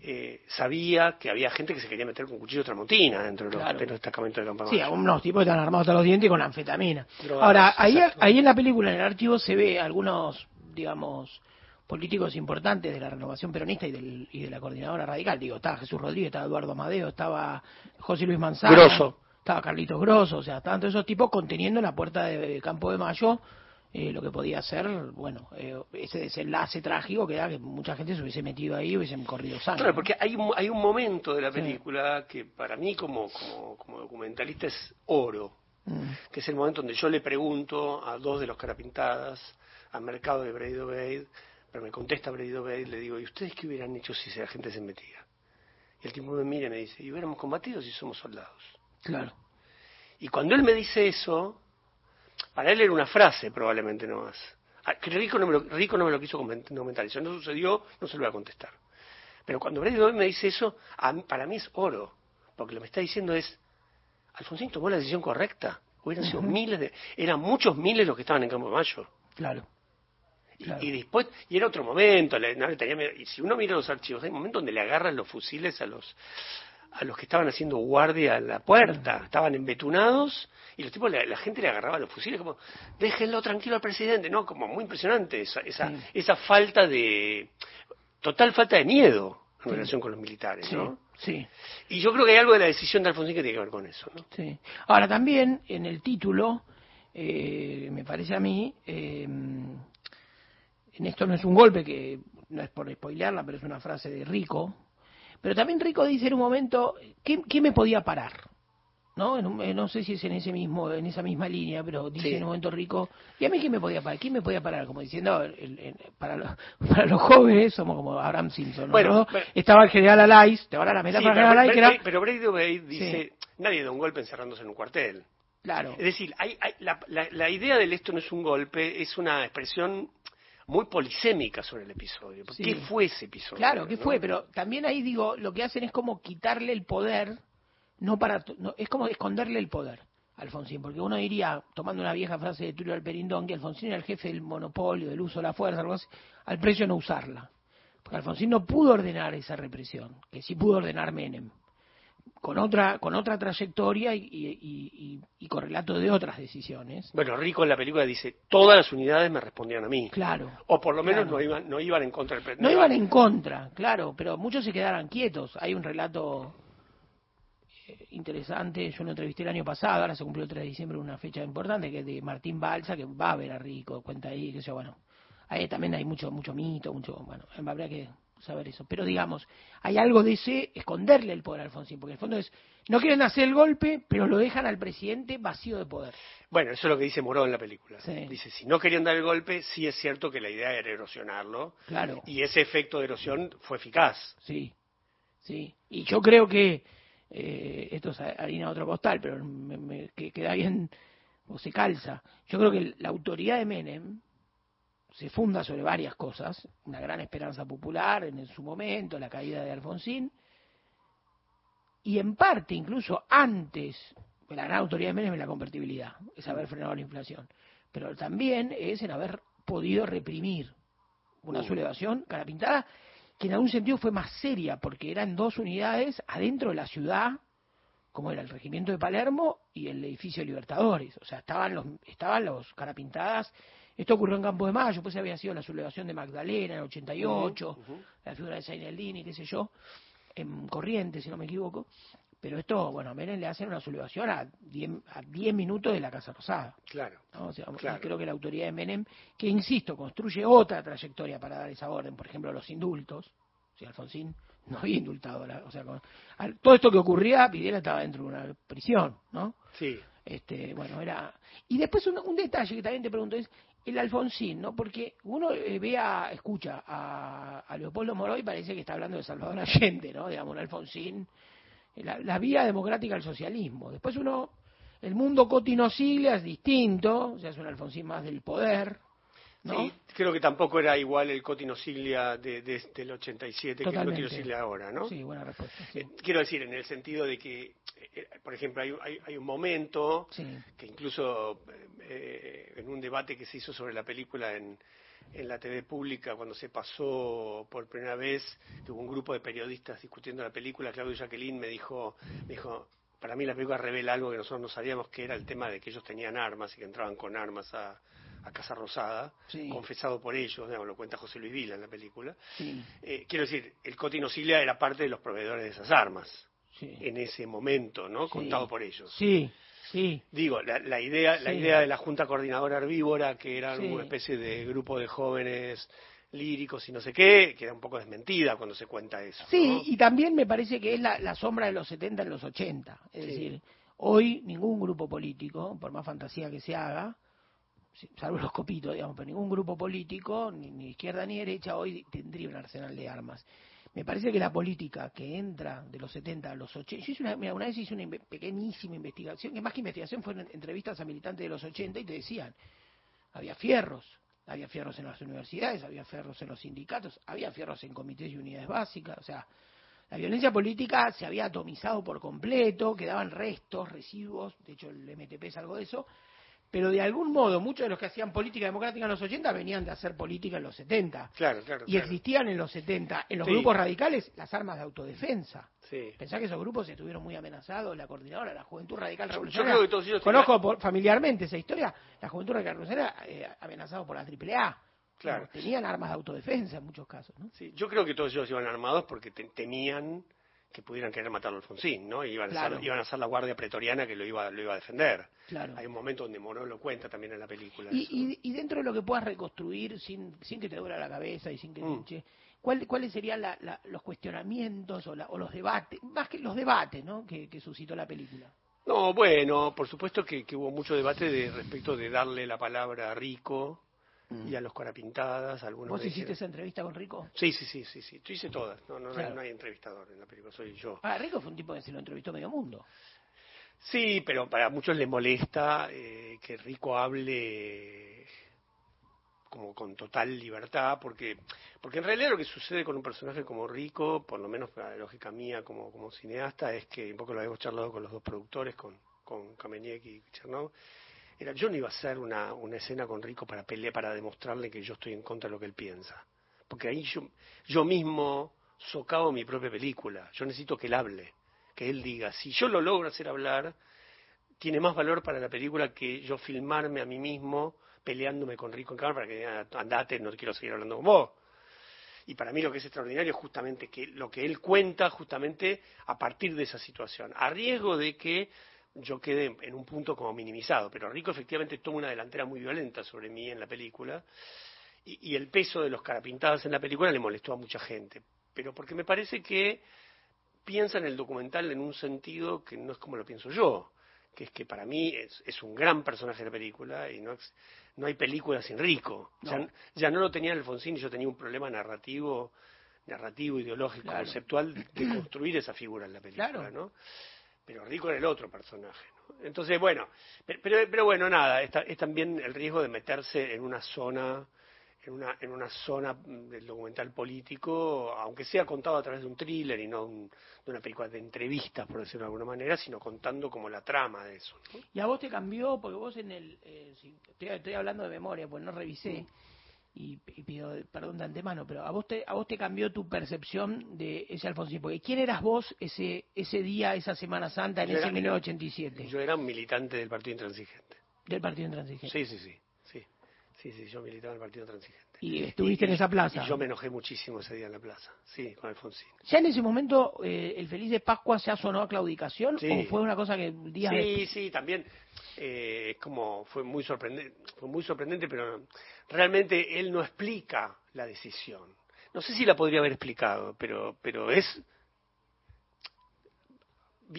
eh, sabía que había gente que se quería meter con cuchillo tramontina dentro de los, destacamentos de campamento. Sí, algunos tipos están armados hasta los dientes con anfetamina. Ahora, ahí, ahí en la película, en el archivo, se ve algunos, digamos, políticos importantes de la renovación peronista y, del, y de la coordinadora radical. Digo, estaba Jesús Rodríguez, estaba Eduardo Amadeo, estaba José Luis Manzano, estaba Carlitos Grosso, o sea, estaban todos esos tipos conteniendo en la puerta de Campo de Mayo eh, lo que podía ser, bueno, eh, ese desenlace trágico que da que mucha gente se hubiese metido ahí y hubiesen corrido sangre. Claro, porque hay un, hay un momento de la película que para mí como, como, como documentalista es oro, mm. que es el momento donde yo le pregunto a dos de los carapintadas, al mercado de Brady Bade, pero me contesta Brady Bade, le digo, ¿y ustedes qué hubieran hecho si la gente se metía? Y el tipo me mira y me dice, y hubiéramos combatido si somos soldados. Claro. Y cuando él me dice eso, para él era una frase probablemente no más. Ah, que Rico no me lo, Rico no me lo quiso comentar, eso no sucedió, no se lo voy a contestar. Pero cuando Brady me dice eso, para mí es oro, porque lo que me está diciendo es, Alfonsín tomó la decisión correcta. Hubieran sido miles de, eran muchos miles los que estaban en Campo de Mayo. Claro. Y, después, y era otro momento, y si uno mira los archivos, hay momentos donde le agarran los fusiles a los a los que estaban haciendo guardia a la puerta, estaban embetunados y los tipos, la, gente le agarraba los fusiles como, déjenlo tranquilo al presidente, ¿no? Como muy impresionante esa, esa, esa falta de, total falta de miedo en relación con los militares, ¿no? Sí. Y yo creo que hay algo de la decisión de Alfonsín que tiene que ver con eso, ¿no? Sí. Ahora también, en el título, eh, me parece a mí, eh, en esto no es un golpe, que no es por spoilearla, pero es una frase de Rico, pero también Rico dice en un momento, ¿qué, qué me podía parar? ¿no? Eh, no sé si es en ese mismo, en esa misma línea, pero dice en un momento rico, ¿y a mí qué me podía parar? ¿Quién me podía parar? Como diciendo, para, los, (laughs) para los jóvenes somos como Abraham Simpson, Bueno, Estaba el general Alais, te van a la metáfora general Alais. Pero Brady Obey dice, nadie da un golpe encerrándose en un cuartel. Claro. Es decir, hay, la, la, la idea del esto no es un golpe es una expresión muy polisémica sobre el episodio. ¿Qué fue ese episodio? Claro, ¿qué fue? Pero también ahí digo, lo que hacen es como quitarle el poder, no para, es como esconderle el poder. Alfonsín, porque uno diría, tomando una vieja frase de Tulio Alperindón, que Alfonsín era el jefe del monopolio, del uso de la fuerza, algo así, al precio de no usarla. Porque Alfonsín no pudo ordenar esa represión, que sí pudo ordenar Menem con otra con otra trayectoria y, y, y, con relato de otras decisiones. Bueno, Rico en la película dice, todas las unidades me respondían a mí. Claro. O por lo menos no, iban, no iban en contra del No iban en contra, claro, pero muchos se quedaron quietos. Hay un relato eh, interesante, yo lo entrevisté el año pasado, ahora se cumplió el 3 de diciembre, una fecha importante, que es de Martín Balsa, que va a ver a Rico, cuenta ahí, que sea, bueno, ahí también hay mucho mucho mito, mucho, bueno, habría que saber eso. Pero digamos, hay algo de ese esconderle el poder a Alfonsín, porque en el fondo es, no quieren hacer el golpe, pero lo dejan al presidente vacío de poder. Bueno, eso es lo que dice Moró en la película. Dice, si no querían dar el golpe, sí es cierto que la idea era erosionarlo. Claro. Y ese efecto de erosión fue eficaz. Sí, sí. Y yo creo que, eh, esto es harina de otro costal, pero me, que queda bien o se calza. Yo creo que la autoridad de Menem, se funda sobre varias cosas, una gran esperanza popular en, su momento, la caída de Alfonsín, y en parte incluso antes, la gran autoridad de Menem es la convertibilidad, es haber frenado la inflación, pero también es en haber podido reprimir una sublevación cara pintada que en algún sentido fue más seria, porque eran dos unidades adentro de la ciudad, como era el regimiento de Palermo y el edificio de Libertadores. O sea, estaban los, estaban los carapintadas esto ocurrió en Campo de Mayo, pues había sido la sublevación de Magdalena en el 88, la figura de Zainaldini, qué sé yo, en Corrientes, si no me equivoco. Pero esto, bueno, a Menem le hacen una sublevación a 10 minutos de la Casa Rosada. Claro. Creo que la autoridad de Menem, que insisto, construye otra trayectoria para dar esa orden, por ejemplo, los indultos. Si Alfonsín no había indultado, o sea, todo esto que ocurría, Videla estaba dentro de una prisión, ¿no? Sí. Este, bueno, era. Y después un, un detalle que también te pregunto es el Alfonsín, ¿no? Porque uno eh, ve a, escucha a, Leopoldo Moroy y parece que está hablando de Salvador Allende, ¿no? Digamos, un Alfonsín, la, vía democrática al socialismo. Después uno, el mundo Cotino es distinto, o sea, es un Alfonsín más del poder, Sí, creo que tampoco era igual el Cotino Siglia de, del 87 que el Cotino Siglia ahora, ¿no? Sí, buena respuesta. Eh, quiero decir, en el sentido de que, eh, por ejemplo, hay, hay, un momento que incluso eh, en un debate que se hizo sobre la película en, en la TV pública cuando se pasó por primera vez, hubo un grupo de periodistas discutiendo la película, Claudio Jacqueline me dijo, me dijo, para mí la película revela algo que nosotros no sabíamos, que era el tema de que ellos tenían armas y que entraban con armas a, a Casa Rosada, confesado por ellos, lo cuenta José Luis Vila en la película. Eh, quiero decir, el Cotino Silia era parte de los proveedores de esas armas en ese momento, ¿no? Contado por ellos. Sí. Sí. Digo, la, idea, la idea de la Junta Coordinadora Herbívora, que era una especie de grupo de jóvenes líricos y no sé qué, queda un poco desmentida cuando se cuenta eso. Sí, y también me parece que es la, sombra de los 70 en los 80. Es decir, hoy ningún grupo político, por más fantasía que se haga, salvo los copitos, digamos, pero ningún grupo político, ni, izquierda ni derecha, hoy tendría un arsenal de armas. Me parece que la política que entra de los 70 a los 80, yo hice una, una vez hice una pequeñísima investigación, que más que investigación fueron entrevistas a militantes de los 80 y te decían, había fierros, había fierros en las universidades, había fierros en los sindicatos, había fierros en comités y unidades básicas, o sea, la violencia política se había atomizado por completo, quedaban restos, residuos, de hecho el MTP es algo de eso, pero de algún modo muchos de los que hacían política democrática en los 80 venían de hacer política en los 70. Claro, claro. Y existían en los 70, en los grupos radicales, las armas de autodefensa. Sí. Pensá que esos grupos estuvieron muy amenazados, la coordinadora, la Juventud Radical Revolucionaria. Yo creo que todos ellos Conozco familiarmente esa historia, la Juventud Radical Revolucionaria eh, amenazado por la AAA. Claro. Tenían armas de autodefensa en muchos casos. ¿no? Sí, yo creo que todos ellos iban armados porque temían que pudieran querer matar a Alfonsín, ¿no? Iban, a ser, iban a ser la guardia pretoriana que lo iba, lo iba a defender. Claro. Hay un momento donde Moró lo cuenta también en la película. Y, y, dentro de lo que puedas reconstruir sin, sin que te duela la cabeza y sin que mm. te ¿cuáles serían los cuestionamientos o, o, los debates, más que los debates, ¿no? Que, suscitó la película? No, bueno, por supuesto que, que hubo mucho debate de respecto de darle la palabra a Rico y a los Corapintadas. Algunos ¿Vos hiciste esa entrevista con Rico? Sí, sí, sí, sí, sí. Yo hice todas. No, no, no, hay, entrevistador en la película, soy yo. Ah, Rico fue un tipo que se lo entrevistó medio mundo. Sí, pero para muchos les molesta eh, que Rico hable como con total libertad, porque porque en realidad lo que sucede con un personaje como Rico, por lo menos para la lógica mía como, como cineasta, es que un poco lo habíamos charlado con los dos productores, con, con Kameniek y Chernov, era, yo no iba a hacer una, una escena con Rico para pelear, para demostrarle que yo estoy en contra de lo que él piensa. Porque ahí yo, yo mismo socavo mi propia película. Yo necesito que él hable, que él diga. Si yo lo logro hacer hablar, tiene más valor para la película que yo filmarme a mí mismo peleándome con Rico en cámara para que diga, andate, no quiero seguir hablando con vos. Y para mí lo que es extraordinario es justamente que lo que él cuenta justamente a partir de esa situación, a riesgo de que yo quedé en un punto como minimizado, pero Rico efectivamente toma una delantera muy violenta sobre mí en la película y, el peso de los carapintados en la película le molestó a mucha gente, pero porque me parece que piensa en el documental en un sentido que no es como lo pienso yo, que es que para mí es, un gran personaje de la película y no, no hay película sin Rico. Ya, no lo tenía Alfonsín y yo tenía un problema narrativo narrativo, ideológico, conceptual de (clears throat) construir esa figura en la película, ¿no? Pero Rico era el otro personaje. Entonces, bueno, pero, pero, bueno, nada, es, también el riesgo de meterse en una zona, en una, en una zona del documental político, aunque sea contado a través de un thriller y no de una película de entrevistas, por decirlo de alguna manera, sino contando como la trama de eso. ¿Y a vos te cambió? Porque vos en el, eh, estoy, hablando de memoria, pues no revisé. Mm y, pido perdón de antemano, pero a vos te, a vos te cambió tu percepción de ese Alfonsín, porque ¿quién eras vos ese, ese día, esa Semana Santa, en ese 1987? Yo era un militante del Partido Intransigente. ¿Del Partido Intransigente? Sí, sí, sí, sí, sí, sí yo militaba en el Partido Intransigente. ¿Y estuviste en esa plaza? Y yo me enojé muchísimo ese día en la plaza, sí, con Alfonsín. ¿Ya en ese momento eh, el Feliz de Pascua se sonó a claudicación o fue una cosa que día Sí, sí, también eh, es como, fue muy sorprendente, fue muy sorprendente, pero realmente él no explica la decisión. No sé si la podría haber explicado, pero, pero es...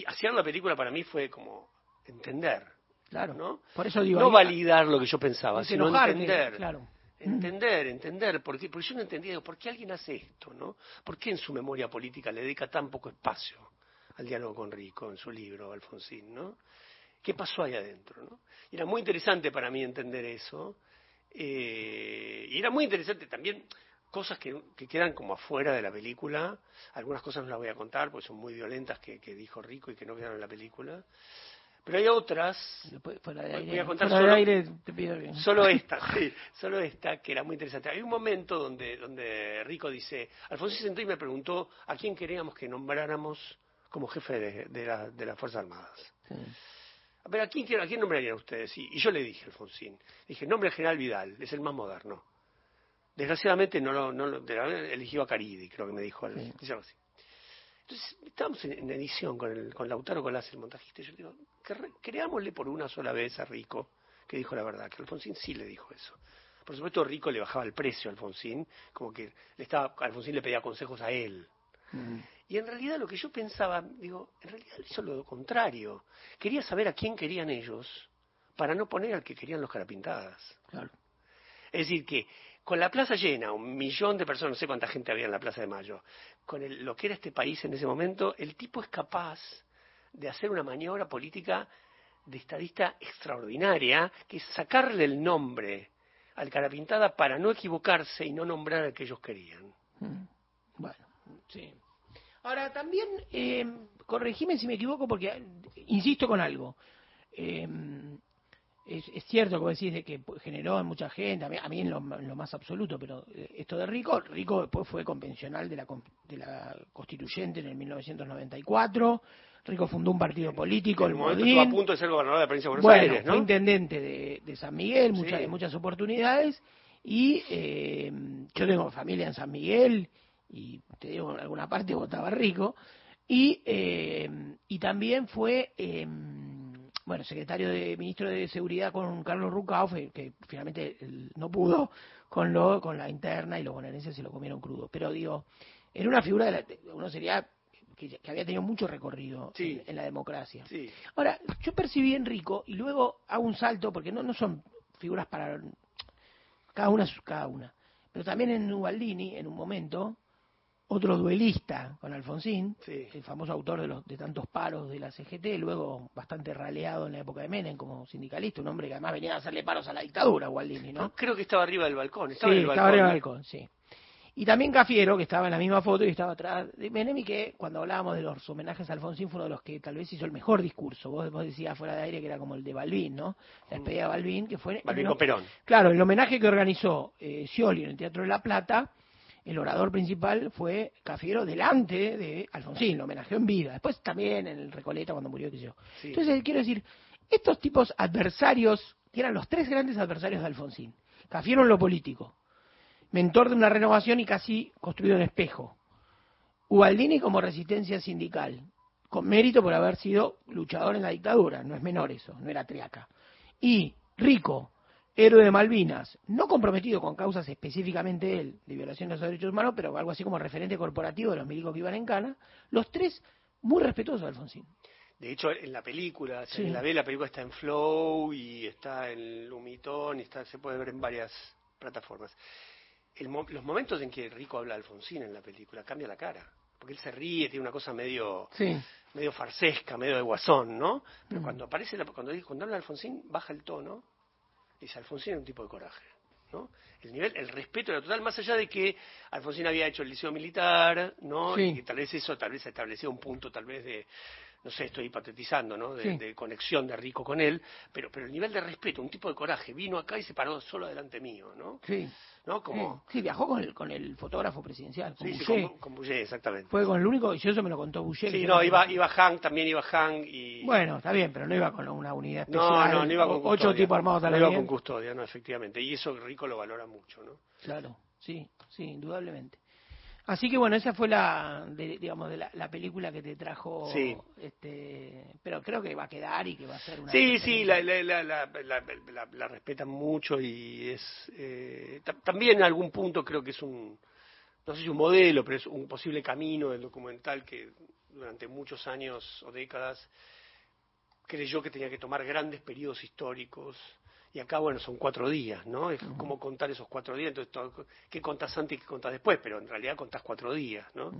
Hacer la película para mí fue como entender. Claro, ¿no? Por eso digo, no validar lo que yo pensaba, sino entender. Claro entender, entender, porque, porque yo no entendía, ¿por qué alguien hace esto? ¿no? ¿Por qué en su memoria política le dedica tan poco espacio al diálogo con Rico en su libro, Alfonsín? ¿no? ¿Qué pasó ahí adentro? ¿no? Y era muy interesante para mí entender eso, eh, y era muy interesante también cosas que, que, quedan como afuera de la película, algunas cosas no las voy a contar porque son muy violentas que, que dijo Rico y que no quedaron en la película, pero hay otras. voy a contar solo, (laughs) esta, sí, solo esta, que era muy interesante. Hay un momento donde, donde Rico dice: Alfonso sentó y me preguntó a quién queríamos que nombráramos como jefe de, de, de las Fuerzas Armadas. A ver, ¿a quién, ¿a quién nombrarían ustedes? Y, yo le dije, Alfonsín, dije, nombre al general Vidal, es el más moderno. Desgraciadamente no lo, no lo eligió a Caridi, creo que me dijo. Entonces Entonces, estábamos en, edición con, el, con Lautaro Colás, el montajista, y yo digo, creámosle por una sola vez a Rico que dijo la verdad, que Alfonsín sí le dijo eso. Por supuesto, Rico le bajaba el precio a Alfonsín, como que le estaba, Alfonsín le pedía consejos a él. Y en realidad lo que yo pensaba, digo, en realidad hizo lo contrario. Quería saber a quién querían ellos para no poner al que querían los carapintadas. Claro. Es decir, que con la plaza llena, un millón de personas, no sé cuánta gente había en la Plaza de Mayo, con lo que era este país en ese momento, el tipo es capaz de hacer una maniobra política de estadista extraordinaria, que es sacarle el nombre al Carapintada para no equivocarse y no nombrar al que ellos querían. Mm. Bueno, sí. Ahora, también, eh, corregime si me equivoco, porque insisto con algo. Eh, es, cierto, como decís, de que generó en mucha gente, a mí, en, lo, más absoluto, pero eh, esto de Rico, Rico después fue convencional de la, de la constituyente en el 1994, Rico fundó un partido político, el Modín. a punto de ser gobernador de la provincia de Buenos Aires, ¿no? fue intendente de, San Miguel, muchas, muchas oportunidades, y eh, yo tengo familia en San Miguel, y te digo, en alguna parte votaba Rico, y, eh, y también fue bueno, secretario de ministro de Seguridad con Carlos Rucauf, que finalmente no pudo con lo con la interna y los bonaerenses se lo comieron crudo. Pero digo, era una figura de la, uno sería que, había tenido mucho recorrido en, la democracia. Ahora, yo percibí en Rico y luego hago un salto porque no no son figuras para cada una cada una, pero también en Ubaldini en un momento otro duelista con Alfonsín, el famoso autor de, los, de tantos paros de la CGT, luego bastante raleado en la época de Menem como sindicalista, un hombre que además venía a hacerle paros a la dictadura, Gualdini, ¿no? Creo que estaba arriba del balcón. Estaba sí, estaba arriba del balcón, sí. Y también Cafiero, que estaba en la misma foto y estaba atrás de Menem, y que cuando hablábamos de los homenajes a Alfonsín fue uno de los que tal vez hizo el mejor discurso. Vos, vos decías fuera de aire que era como el de Balbín, ¿no? La despedida de Balbín, que fue... Balbín con Perón. Claro, el homenaje que organizó eh, Scioli en el Teatro de la Plata el orador principal fue Cafiero delante de Alfonsín, lo homenajeó en vida. Después también en el Recoleta cuando murió, qué sé yo. Entonces, quiero decir, estos tipos adversarios, que eran los tres grandes adversarios de Alfonsín, Cafiero en lo político, mentor de una renovación y casi construido en espejo. Ubaldini como resistencia sindical, con mérito por haber sido luchador en la dictadura, no es menor eso, no era triaca. Y Rico, héroe de Malvinas, no comprometido con causas específicamente él de violación de los derechos humanos, pero algo así como referente corporativo de los milicos que iban en Cana, los tres muy respetuosos de Alfonsín. De hecho, en la película, en la ve, la película está en Flow y está en Lumitón y está, se puede ver en varias plataformas. los momentos en que Rico habla de Alfonsín en la película cambia la cara, porque él se ríe, tiene una cosa medio medio farsesca, medio de guasón, ¿no? Pero mm. cuando aparece, cuando, cuando habla Alfonsín, baja el tono dice Alfonsín era un tipo de coraje. ¿no? El nivel, el respeto era total, más allá de que Alfonsín había hecho el liceo militar, ¿no? Y que tal vez eso tal vez establecía un punto tal vez de, no sé, estoy patetizando, ¿no? De, conexión de Rico con él, pero, pero el nivel de respeto, un tipo de coraje, vino acá y se paró solo delante mío, ¿no? Sí. ¿No? Como... Sí, viajó con el, con el fotógrafo presidencial, con sí, Sí, con, con exactamente. Fue con el único, y eso me lo contó Boucher. Sí, no, iba, iba Hank, también iba Hank y... Bueno, está bien, pero no iba con una unidad especial. No, no, no iba con custodia. Ocho tipos armados No iba con custodia, no, efectivamente. Y eso Rico lo valora mucho, ¿no? Claro, sí, sí, indudablemente. Así que bueno, esa fue la, digamos, de la, película que te trajo, sí. este, pero creo que va a quedar y que va a ser una. Sí, sí, la, la, la, respetan mucho y es, eh, también en algún punto creo que es un, no sé si un modelo, pero es un posible camino del documental que durante muchos años o décadas creyó que tenía que tomar grandes periodos históricos y acá, bueno, son cuatro días, ¿no? Es como contar esos cuatro días, entonces, ¿qué contás antes y qué contás después? Pero en realidad contás cuatro días, ¿no?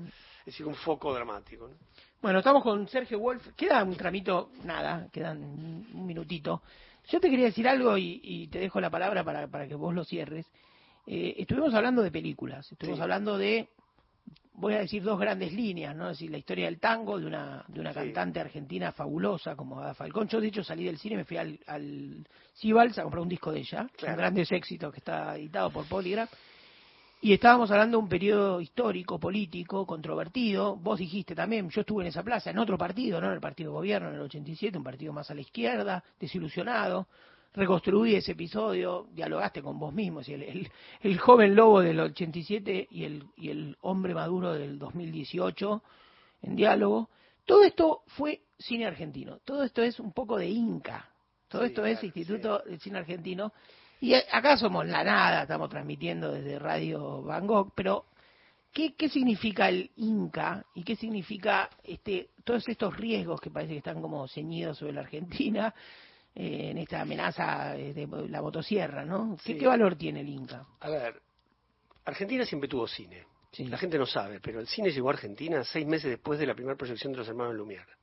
Es decir, un foco dramático, ¿no? Bueno, estamos con Sergio Wolf. Queda un tramito, nada, quedan un minutito. Yo te quería decir algo y, te dejo la palabra para, para que vos lo cierres. Eh, estuvimos hablando de películas, estuvimos hablando de voy a decir dos grandes líneas, ¿no? Es decir, la historia del tango de una, de una cantante argentina fabulosa como Ada Falcón. Yo, de hecho, salí del cine, me fui al, al Cibals a comprar un disco de ella, un grandes éxitos que está editado por Polygraph. Y estábamos hablando de un periodo histórico, político, controvertido. Vos dijiste también, yo estuve en esa plaza, en otro partido, no en el partido gobierno, en el 87, un partido más a la izquierda, desilusionado reconstruí ese episodio, dialogaste con vos mismo, el, el, el, joven lobo del 87 y el, y el hombre maduro del 2018 en diálogo. Todo esto fue cine argentino, todo esto es un poco de Inca, todo esto es Instituto de Cine Argentino. Y acá somos la nada, estamos transmitiendo desde Radio Van Gogh, pero ¿qué, qué significa el Inca y qué significa este, todos estos riesgos que parece que están como ceñidos sobre la Argentina eh, en esta amenaza de la motosierra, ¿no? ¿Qué, ¿Qué valor tiene el Inca? A ver, Argentina siempre tuvo cine. La gente no sabe, pero el cine llegó a Argentina seis meses después de la primera proyección de los hermanos Lumière.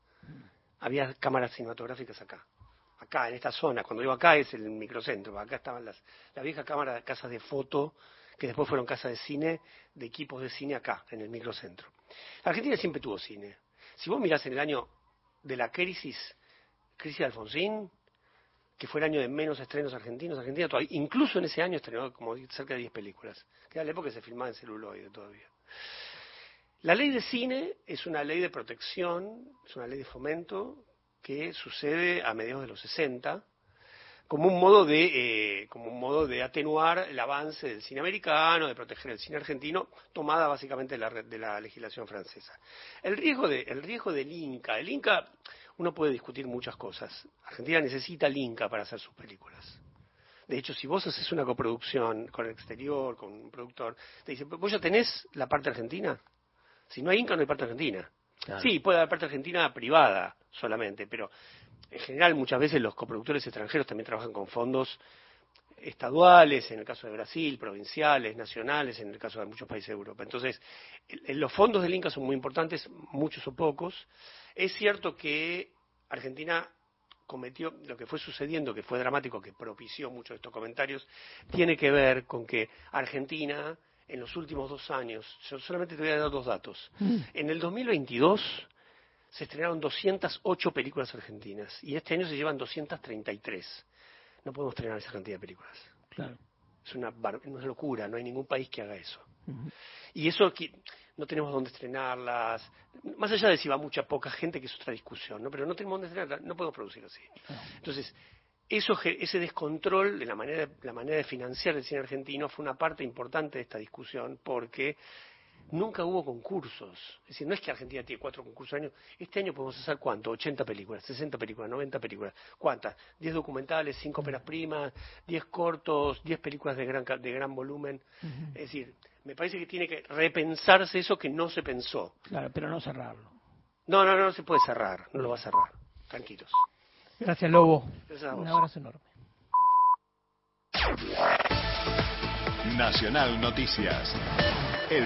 Había cámaras cinematográficas acá. Acá, en esta zona. Cuando digo acá es el microcentro. Acá estaban las, la vieja cámara, casas de foto, que después fueron casas de cine, de equipos de cine acá, en el microcentro. Argentina siempre tuvo cine. Si vos mirás en el año de la crisis, crisis de Alfonsín, que fue el año de menos estrenos argentinos. Argentina todavía, incluso en ese año estrenó como cerca de 10 películas, que era la época que se filmaba en celuloide todavía. La ley de cine es una ley de protección, es una ley de fomento que sucede a mediados de los 60 como un modo de eh, como un modo de atenuar el avance del cine americano, de proteger el cine argentino, tomada básicamente de la, de la legislación francesa. El riesgo de, el riesgo del Inca, el Inca uno puede discutir muchas cosas. Argentina necesita el Inca para hacer sus películas. De hecho, si vos haces una coproducción con el exterior, con un productor, te dicen, ¿vos ya tenés la parte argentina? Si no hay Inca, no hay parte argentina. Sí, puede haber parte argentina privada solamente, pero en general muchas veces los coproductores extranjeros también trabajan con fondos estaduales, en el caso de Brasil, provinciales, nacionales, en el caso de muchos países de Europa. Entonces, los fondos del Inca son muy importantes, muchos o pocos, es cierto que Argentina cometió lo que fue sucediendo, que fue dramático, que propició muchos de estos comentarios, tiene que ver con que Argentina en los últimos dos años, yo solamente te voy a dar dos datos, mm. en el 2022 se estrenaron 208 películas argentinas y este año se llevan 233. No podemos estrenar esa cantidad de películas. Claro. Es una, una locura, no hay ningún país que haga eso. Y eso no tenemos dónde estrenarlas. Más allá de si va mucha poca gente, que es otra discusión, ¿no? Pero no tenemos dónde estrenarlas, no podemos producir así. Entonces, eso, ese descontrol de la manera, la manera de financiar el cine argentino fue una parte importante de esta discusión porque nunca hubo concursos. Es decir, no es que Argentina tiene cuatro concursos al año. Este año podemos hacer cuánto? 80 películas, 60 películas, 90 películas. ¿Cuántas? 10 documentales, 5 óperas primas, 10 cortos, 10 películas de gran, de gran volumen. Es decir, me parece que tiene que repensarse eso que no se pensó. Claro, pero no cerrarlo. No, no, no, se puede cerrar, no lo va a cerrar. Tranquilos. Gracias, Lobo. Un abrazo enorme. Nacional Noticias. El